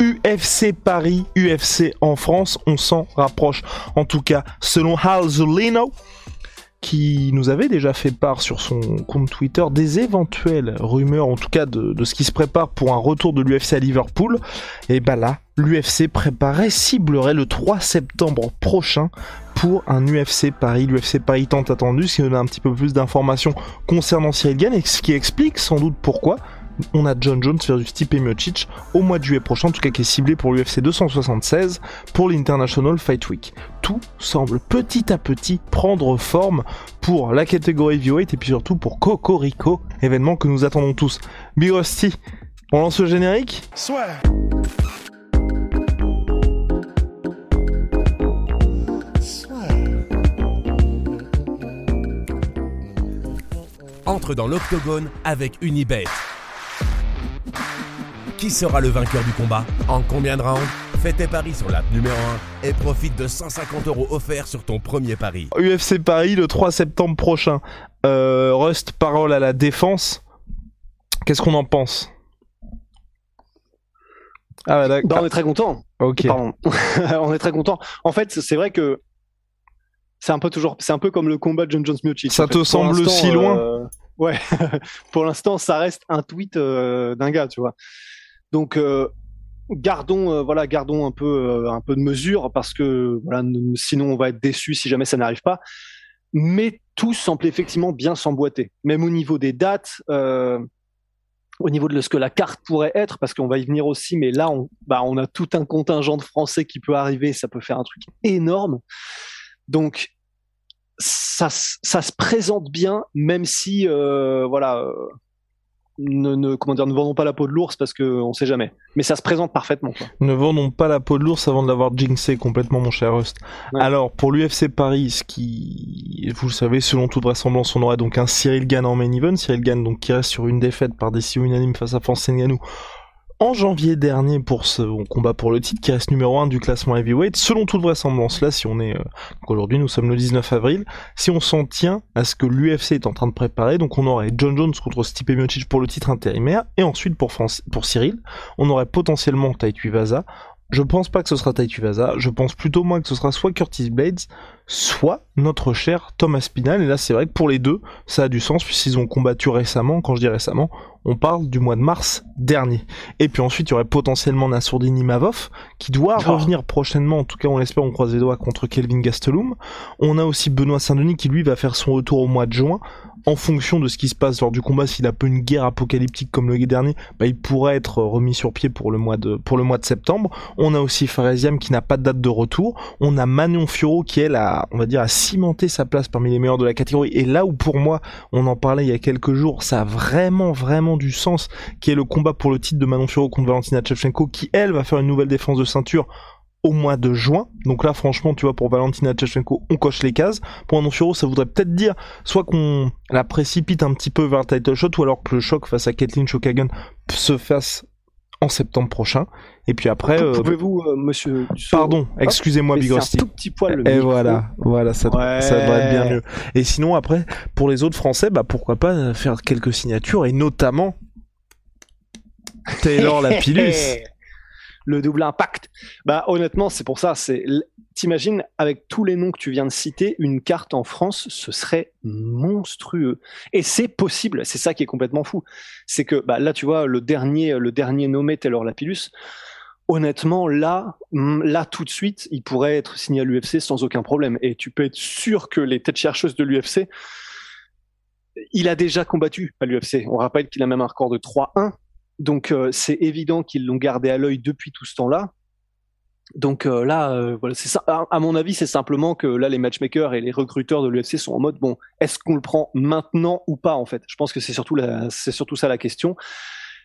UFC Paris, UFC en France, on s'en rapproche. En tout cas, selon Hal Zulino, qui nous avait déjà fait part sur son compte Twitter des éventuelles rumeurs, en tout cas de, ce qui se prépare pour un retour de l'UFC à Liverpool, et bah là, l'UFC préparait, ciblerait le 3 septembre prochain pour un UFC Paris. L'UFC Paris tant attendu, ce qui nous donne un petit peu plus d'informations concernant Cyril Gann, et ce qui explique sans doute pourquoi on a John Jones versus Stipe Miocic au mois de juillet prochain, en tout cas qui est ciblé pour l'UFC 276 pour l'International Fight Week. Tout semble petit à petit prendre forme pour la catégorie heavyweight et puis surtout pour Cocorico, événement que nous attendons tous. Big Rusty, on lance le générique Soit. Entre dans l'octogone avec Unibet. Qui sera le vainqueur du combat En combien de rounds Fais tes paris sur l'app numéro 1 et profite de 150 euros offerts sur ton premier pari. UFC Paris le 3 septembre prochain. Euh, Rust, parole à la défense. Qu'est-ce qu'on en pense? Ah bah. Bah, on est très content. Ok. Pardon. on est très content. En fait, c'est vrai que c'est un peu toujours, c'est un peu comme le combat de John Jones Miocic. Ça en fait. te semble si loin? euh, Ouais. Pour l'instant, ça reste un tweet euh, d'un gars, tu vois. Donc euh, gardons, euh, voilà, gardons un peu, euh, un peu de mesure parce que voilà, sinon on va être déçu si jamais ça n'arrive pas. Mais tout semble effectivement bien s'emboîter, même au niveau des dates. au niveau de ce que la carte pourrait être, parce qu'on va y venir aussi, mais là, on, bah, a tout un contingent de Français qui peut arriver, ça peut faire un truc énorme. Donc, ça, ça se présente bien, même si, voilà, ne, ne, comment dire, ne vendons pas la peau de l'ours parce qu'on sait jamais. Mais ça se présente parfaitement. Quoi. Ne vendons pas la peau de l'ours avant de l'avoir jinxé complètement, mon cher Rust. Ouais. Alors, pour l'UFC Paris, ce qui, vous le savez, selon toute vraisemblance, on aura donc un Cyril Gann en main event. Cyril Gann, donc, qui reste sur une défaite par décision unanime face à Francis Ngannou en janvier dernier pour ce combat pour le titre qui reste numéro 1 du classement heavyweight. Selon toute vraisemblance, là, si on est, euh, aujourd'hui, nous sommes le 19 avril, si on s'en tient à ce que l'UFC est en train de préparer, donc on aurait John Jones contre Stipe Miocic pour le titre intérimaire, et ensuite pour, France, pour Cyril, on aurait potentiellement Taito Vaza. Je pense pas que ce sera Taito Vaza, je pense plutôt moi que ce sera soit Curtis Blades, soit notre cher Thomas Spinal, et là c'est vrai que pour les deux, ça a du sens puisqu'ils ont combattu récemment, quand je dis récemment, on parle du mois de mars dernier. Et puis ensuite, il y aurait potentiellement Nassourdini Mavov, qui doit Oh. revenir prochainement, en tout cas on l'espère, on croise les doigts, contre Kelvin Gastelum. On a aussi Benoît Saint-Denis qui lui va faire son retour au mois de juin. En fonction de ce qui se passe lors du combat, s'il a peu une guerre apocalyptique comme le dernier, bah, il pourrait être remis sur pied pour le mois de, pour le mois de septembre. On a aussi Faresiam qui n'a pas de date de retour. On a Manon Fioro qui, elle, a, on va dire, a cimenté sa place parmi les meilleurs de la catégorie. Et là où, pour moi, on en parlait il y a quelques jours, ça a vraiment, vraiment du sens, qui est le combat pour le titre de Manon Fioro contre Valentina Shevchenko, qui, elle, va faire une nouvelle défense de ceinture au mois de juin. Donc là, franchement, tu vois, pour Valentina Shevchenko, on coche les cases. Pour Manon Fioro, ça voudrait peut-être dire soit qu'on la précipite un petit peu vers le title shot, ou alors que le choc face à Kathleen Shokagan se fasse en septembre prochain. Et puis après, euh, Pouvez-vous, euh, monsieur pardon, excusez-moi, Big Rusty. un tout petit poil le Et micro voilà, voilà, ça, Ouais. ça devrait être bien mieux. Et sinon, après, pour les autres Français, bah pourquoi pas euh, faire quelques signatures, et notamment Taylor Lapillus. le double impact. Bah honnêtement, c'est pour ça. C'est t'imagines avec tous les noms que tu viens de citer, une carte en France, ce serait monstrueux. Et c'est possible. C'est ça qui est complètement fou. C'est que bah là, tu vois, le dernier, le dernier nommé Taylor Lapillus. Honnêtement, là, mm, là tout de suite, il pourrait être signé à l'UFC sans aucun problème. Et tu peux être sûr que les têtes chercheuses de l'UFC, il a déjà combattu à l'UFC. On rappelle qu'il a même un record de 3-1 donc euh, c'est évident qu'ils l'ont gardé à l'œil depuis tout ce temps-là. Donc euh, là, euh, voilà, c'est. À, à mon avis, c'est simplement que là, les matchmakers et les recruteurs de l'UFC sont en mode bon, est-ce qu'on le prend maintenant ou pas en fait? Je pense que c'est surtout c'est surtout ça la question.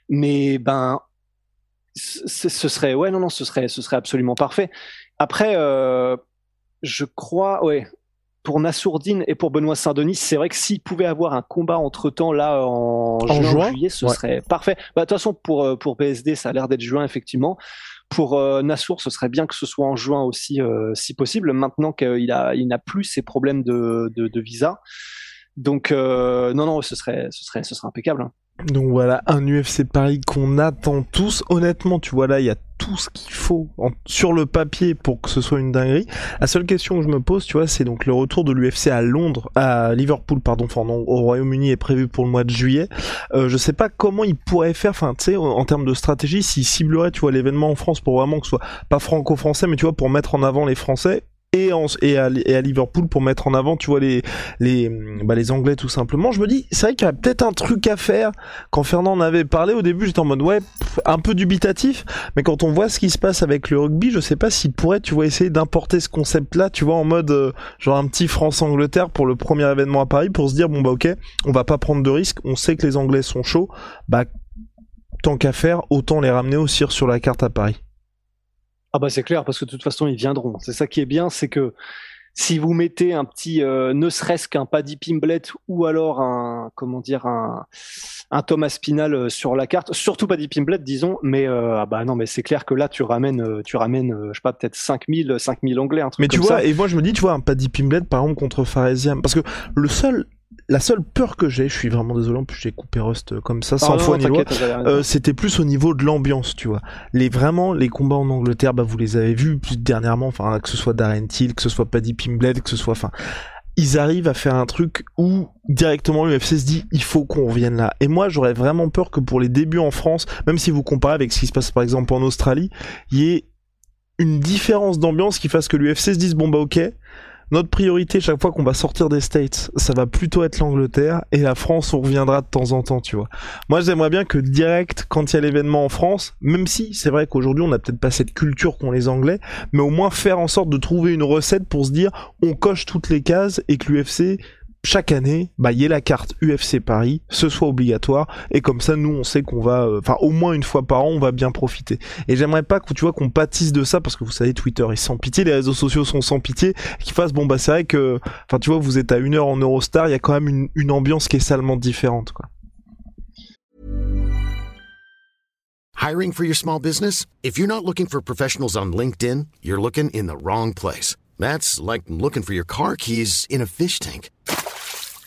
Mais ben, ce serait, ouais, non, non, ce serait, ce serait absolument parfait. Après, euh, je crois, ouais, pour Nassourdine et pour Benoît Saint-Denis, c'est vrai que s'ils pouvaient avoir un combat entre temps là en, juin, juillet, ce serait parfait. Bah, de toute façon, pour, euh, pour PSD, ça a l'air d'être juin, effectivement. Pour euh, Nassour, ce serait bien que ce soit en juin aussi, euh, si possible, maintenant qu'il a, il n'a plus ces problèmes de, de, de visa. Donc, non, non, ce serait, ce serait, ce serait impeccable. Hein. Donc voilà, un UFC Paris qu'on attend tous. Honnêtement, tu vois là, il y a tout ce qu'il faut sur le papier pour que ce soit une dinguerie. La seule question que je me pose, tu vois, c'est donc le retour de l'UFC à Londres, à Liverpool, pardon, enfin au Royaume-Uni est prévu pour le mois de juillet. Euh, je sais pas comment il pourrait faire, enfin, tu sais, en termes de stratégie, s'il ciblerait, tu vois, l'événement en France pour vraiment que ce soit pas franco-français, mais tu vois, pour mettre en avant les Français et, à, Liverpool pour mettre en avant, tu vois, les, les, bah, les Anglais tout simplement. Je me dis, c'est vrai qu'il y a peut-être un truc à faire. Quand Fernand en avait parlé au début, j'étais en mode, ouais, un peu dubitatif. Mais quand on voit ce qui se passe avec le rugby, je sais pas s'il pourrait, tu vois, essayer d'importer ce concept-là, tu vois, en mode, euh, genre un petit France-Angleterre pour le premier événement à Paris, pour se dire, bon bah ok, on va pas prendre de risques, on sait que les Anglais sont chauds, bah tant qu'à faire, autant les ramener aussi sur la carte à Paris. Ah bah c'est clair parce que de toute façon ils viendront. C'est ça qui est bien, c'est que si vous mettez un petit, euh, ne serait-ce qu'un Paddy Pimblet ou alors un, comment dire, un, un Thomas Spinal euh, sur la carte, surtout Paddy Pimblet, disons, mais euh, ah bah non, mais c'est clair que là tu ramènes, tu ramènes, je sais pas, peut-être 5000, 5000 anglais, un truc Mais tu vois, et moi je me dis, tu vois, un Paddy Pimblet par exemple contre Faresiam, parce que le seul la seule peur que j'ai, je suis vraiment désolé, en plus j'ai coupé Rust comme ça, sans foi ni loi, euh, c'était plus au niveau de l'ambiance, tu vois. Les vraiment les combats en Angleterre, bah vous les avez vus plus dernièrement, enfin que ce soit Darren Till, que ce soit Paddy Pimblett, que ce soit, enfin, ils arrivent à faire un truc où directement l'UFC se dit il faut qu'on revienne là. Et moi j'aurais vraiment peur que pour les débuts en France, même si vous comparez avec ce qui se passe par exemple en Australie, il y ait une différence d'ambiance qui fasse que l'UFC se dise bon bah ok notre priorité chaque fois qu'on va sortir des States, ça va plutôt être l'Angleterre et la France, on reviendra de temps en temps, tu vois. Moi, j'aimerais bien que direct, quand il y a l'événement en France, même si c'est vrai qu'aujourd'hui on n'a peut-être pas cette culture qu'ont les Anglais, mais au moins faire en sorte de trouver une recette pour se dire on coche toutes les cases et que l'UFC chaque année, bah, y ait la carte UFC Paris, ce soit obligatoire, et comme ça, nous, on sait qu'on va, euh, enfin, au moins une fois par an, on va bien profiter. Et j'aimerais pas que, tu vois, qu'on pâtisse de ça, parce que vous savez, Twitter est sans pitié, les réseaux sociaux sont sans pitié, qu'ils fassent, bon, bah, c'est vrai que, enfin, tu vois, vous êtes à une heure en Eurostar, il y a quand même une, une ambiance qui est salement différente, quoi. Hiring for your small business? If you're not looking for professionals on LinkedIn, you're looking in the wrong place. That's like looking for your car keys in a fish tank.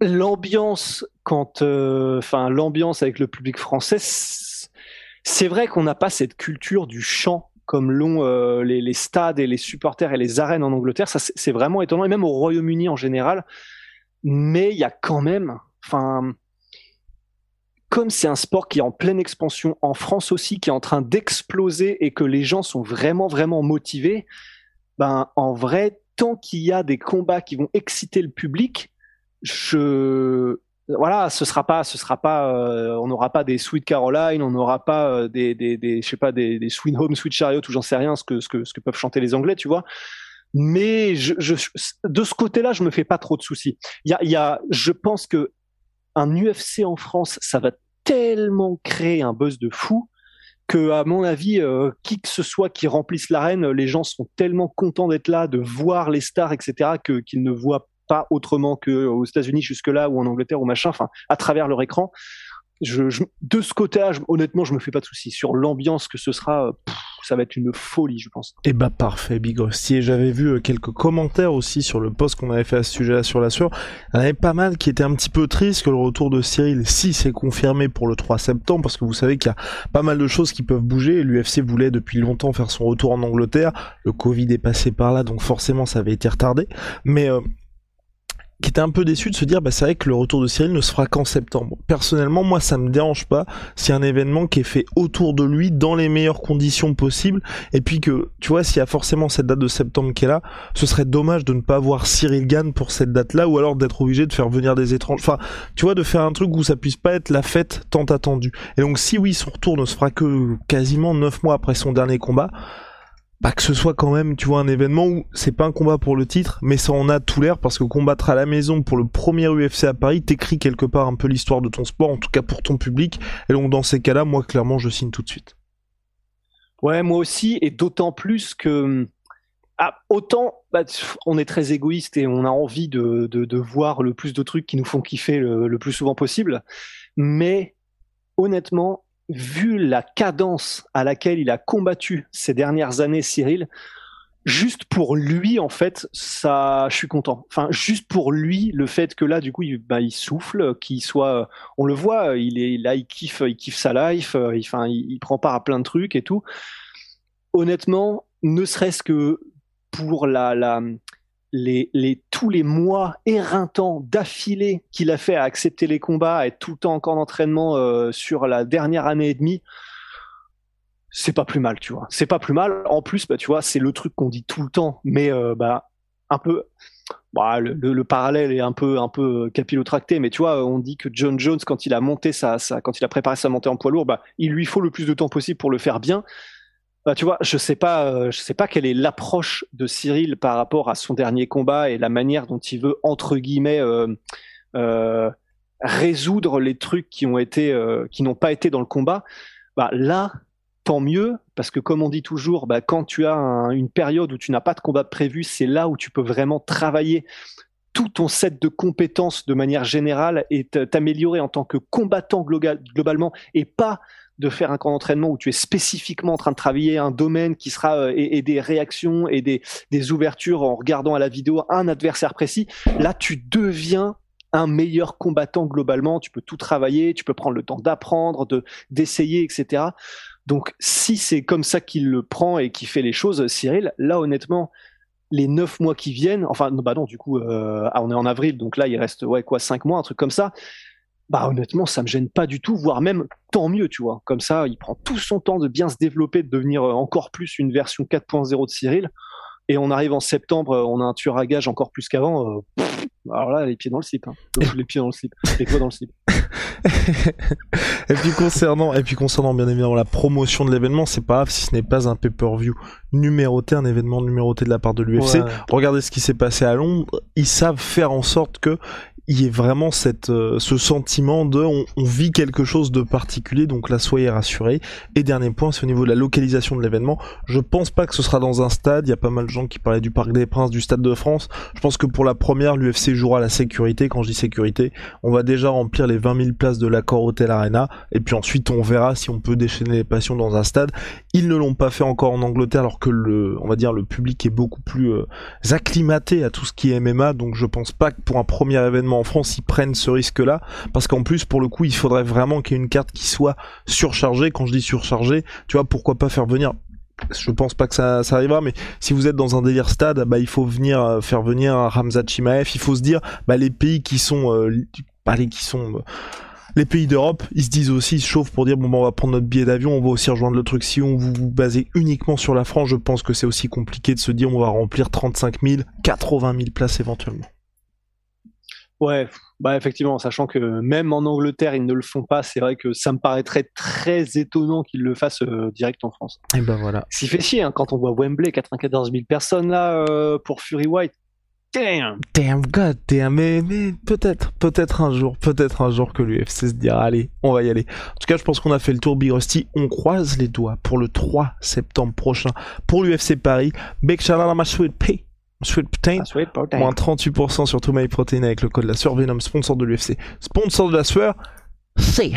L'ambiance quand euh, enfin l'ambiance avec le public français c'est vrai qu'on n'a pas cette culture du chant comme l'ont euh, les, les, stades et les supporters et les arènes en Angleterre. Ça c'est vraiment étonnant. Et même au Royaume-Uni en général. Mais il y a quand même enfin comme c'est un sport qui est en pleine expansion en France aussi qui est en train d'exploser et que les gens sont vraiment vraiment motivés ben en vrai tant qu'il y a des combats qui vont exciter le public je voilà, ce sera pas, ce sera pas, euh, on n'aura pas des Sweet Caroline, on n'aura pas euh, des, des, des, je sais pas, des, Sweet Home, Sweet Chariot, ou j'en sais rien, ce que, ce que, peuvent chanter les Anglais, tu vois. Mais de ce côté-là, je me fais pas trop de soucis. Il y a, y a, je pense que un UFC en France, ça va tellement créer un buzz de fou que, à mon avis, euh, qui que ce soit qui remplisse l'arène, les gens seront tellement contents d'être là, de voir les stars, etc., que qu'ils ne voient pas autrement qu'aux États-Unis jusque-là ou en Angleterre ou machin, enfin, à travers leur écran. De ce côté-là, honnêtement, je me fais pas de soucis. Sur l'ambiance que ce sera, ça va être une folie, je pense. Eh bah parfait, Big Rusty. J'avais vu euh, quelques commentaires aussi sur le post qu'on avait fait à ce sujet-là sur la sueur. Il y en avait pas mal qui étaient un petit peu tristes que le retour de Cyril, si c'est confirmé pour le 3 septembre, parce que vous savez qu'il y a pas mal de choses qui peuvent bouger. L'UFC voulait depuis longtemps faire son retour en Angleterre. Le Covid est passé par là, donc forcément ça avait été retardé. Mais euh, qui était un peu déçu de se dire bah c'est vrai que le retour de Cyril ne se fera qu'en septembre. Personnellement, moi ça me dérange pas si un événement qui est fait autour de lui dans les meilleures conditions possibles et puis que tu vois s'il y a forcément cette date de septembre qui est là, ce serait dommage de ne pas voir Cyril Gann pour cette date-là ou alors d'être obligé de faire venir des étrangers. Enfin, tu vois de faire un truc où ça puisse pas être la fête tant attendue. Et donc si oui, son retour ne se fera que quasiment neuf mois après son dernier combat, bah, que ce soit quand même, tu vois, un événement où c'est pas un combat pour le titre, mais ça en a tout l'air parce que combattre à la maison pour le premier UFC à Paris t'écrit quelque part un peu l'histoire de ton sport, en tout cas pour ton public. Et donc dans ces cas-là, moi clairement, je signe tout de suite. Ouais, moi aussi, et d'autant plus que ah, autant bah, on est très égoïste et on a envie de, de, voir le plus de trucs qui nous font kiffer le plus souvent possible, mais honnêtement, vu la cadence à laquelle il a combattu ces dernières années, Cyril, juste pour lui, en fait, ça, je suis content. Enfin, juste pour lui, le fait que là, du coup, il, bah, il souffle, qu'il soit, on le voit, il est là, il kiffe, il kiffe sa life, il, enfin, il prend part à plein de trucs et tout. Honnêtement, ne serait-ce que pour la, la, les, tous les mois éreintants d'affilée qu'il a fait à accepter les combats, à être tout le temps encore d'entraînement euh, sur la dernière année et demie, c'est pas plus mal, tu vois. C'est pas plus mal. En plus, bah, tu vois, c'est le truc qu'on dit tout le temps, mais euh, bah, un peu. Bah, le, le, parallèle est un peu un peu capillotracté, mais tu vois, on dit que John Jones, quand il a monté quand il a préparé sa montée en poids lourd, bah, il lui faut le plus de temps possible pour le faire bien. Bah, tu vois, je sais euh, sais pas quelle est l'approche de Cyril par rapport à son dernier combat et la manière dont il veut entre guillemets euh, euh, résoudre les trucs qui ont été, n'ont pas été dans le combat. Bah là, tant mieux parce que comme on dit toujours, bah, quand tu as une période où tu n'as pas de combat prévu, c'est là où tu peux vraiment travailler tout ton set de compétences de manière générale et t'améliorer en tant que combattant globalement et pas de faire un camp d'entraînement où tu es spécifiquement en train de travailler un domaine qui sera euh, et, des réactions et des, des ouvertures en regardant à la vidéo un adversaire précis, là tu deviens un meilleur combattant globalement. Tu peux tout travailler, tu peux prendre le temps d'apprendre, de d'essayer, etc. Donc si c'est comme ça qu'il le prend et qu'il fait les choses, Cyril, là honnêtement, les neuf mois qui viennent, enfin bah non du coup, euh, ah, on est en avril, donc là il reste ouais quoi cinq mois, un truc comme ça bah honnêtement, ça me gêne pas du tout, voire même tant mieux, tu vois. Comme ça, il prend tout son temps de bien se développer, de devenir euh, encore plus une version 4.0 de Cyril. Et on arrive en septembre, euh, on a un tueur à gage encore plus qu'avant. Euh, alors là, les pieds dans le slip. Hein. les pieds dans le slip. Les doigts dans le slip. et puis concernant, et puis concernant bien évidemment la promotion de l'événement, c'est pas grave si ce n'est pas un pay-per-view numéroté, un événement numéroté de la part de l'UFC. Regardez ce qui s'est passé à Londres. Ils savent faire en sorte que il y ait vraiment cette, euh, ce sentiment de on, vit quelque chose de particulier, donc là soyez rassurés. Et dernier point, c'est au niveau de la localisation de l'événement. Je pense pas que ce sera dans un stade, il y a pas mal de gens qui parlaient du Parc des Princes, du Stade de France. Je pense que pour la première, l'UFC jouera la sécurité. Quand je dis sécurité, on va déjà remplir les 20 000 places de l'accord Hotel Arena, et puis ensuite on verra si on peut déchaîner les passions dans un stade. Ils ne l'ont pas fait encore en Angleterre, alors que le, on va dire, le public est beaucoup plus euh, acclimaté à tout ce qui est MMA, donc je pense pas que pour un premier événement en France, ils prennent ce risque-là, parce qu'en plus, pour le coup, il faudrait vraiment qu'il y ait une carte qui soit surchargée. Quand je dis surchargée, tu vois, pourquoi pas faire venir je pense pas que ça, arrivera, mais si vous êtes dans un délire stade, bah il faut venir euh, faire venir Ramzat Chimaev. Il faut se dire, bah les pays qui sont, euh, les qui sont euh, les pays d'Europe, ils se disent aussi, ils se chauffent pour dire bon bah on va prendre notre billet d'avion, on va aussi rejoindre le truc. Si on vous, vous basez uniquement sur la France, je pense que c'est aussi compliqué de se dire on va remplir 35 000, 80 000 places éventuellement. Ouais, bah effectivement, sachant que même en Angleterre ils ne le font pas, c'est vrai que ça me paraîtrait très étonnant qu'ils le fassent euh, direct en France. Et ben voilà. Qui fait chier hein, quand on voit Wembley, 94 000 personnes là euh, pour Fury White. Damn. Damn god damn mais, mais peut-être peut-être un jour peut-être un jour que l'UFC se dira allez on va y aller en tout cas je pense qu'on a fait le tour Big Rusty on croise les doigts pour le 3 septembre prochain pour l'UFC Paris big shout out à ma sweet pay Sweet Protein, moins 38% sur tout My Protein avec le code la sueur Venom, sponsor de l'UFC, sponsor de la sueur, see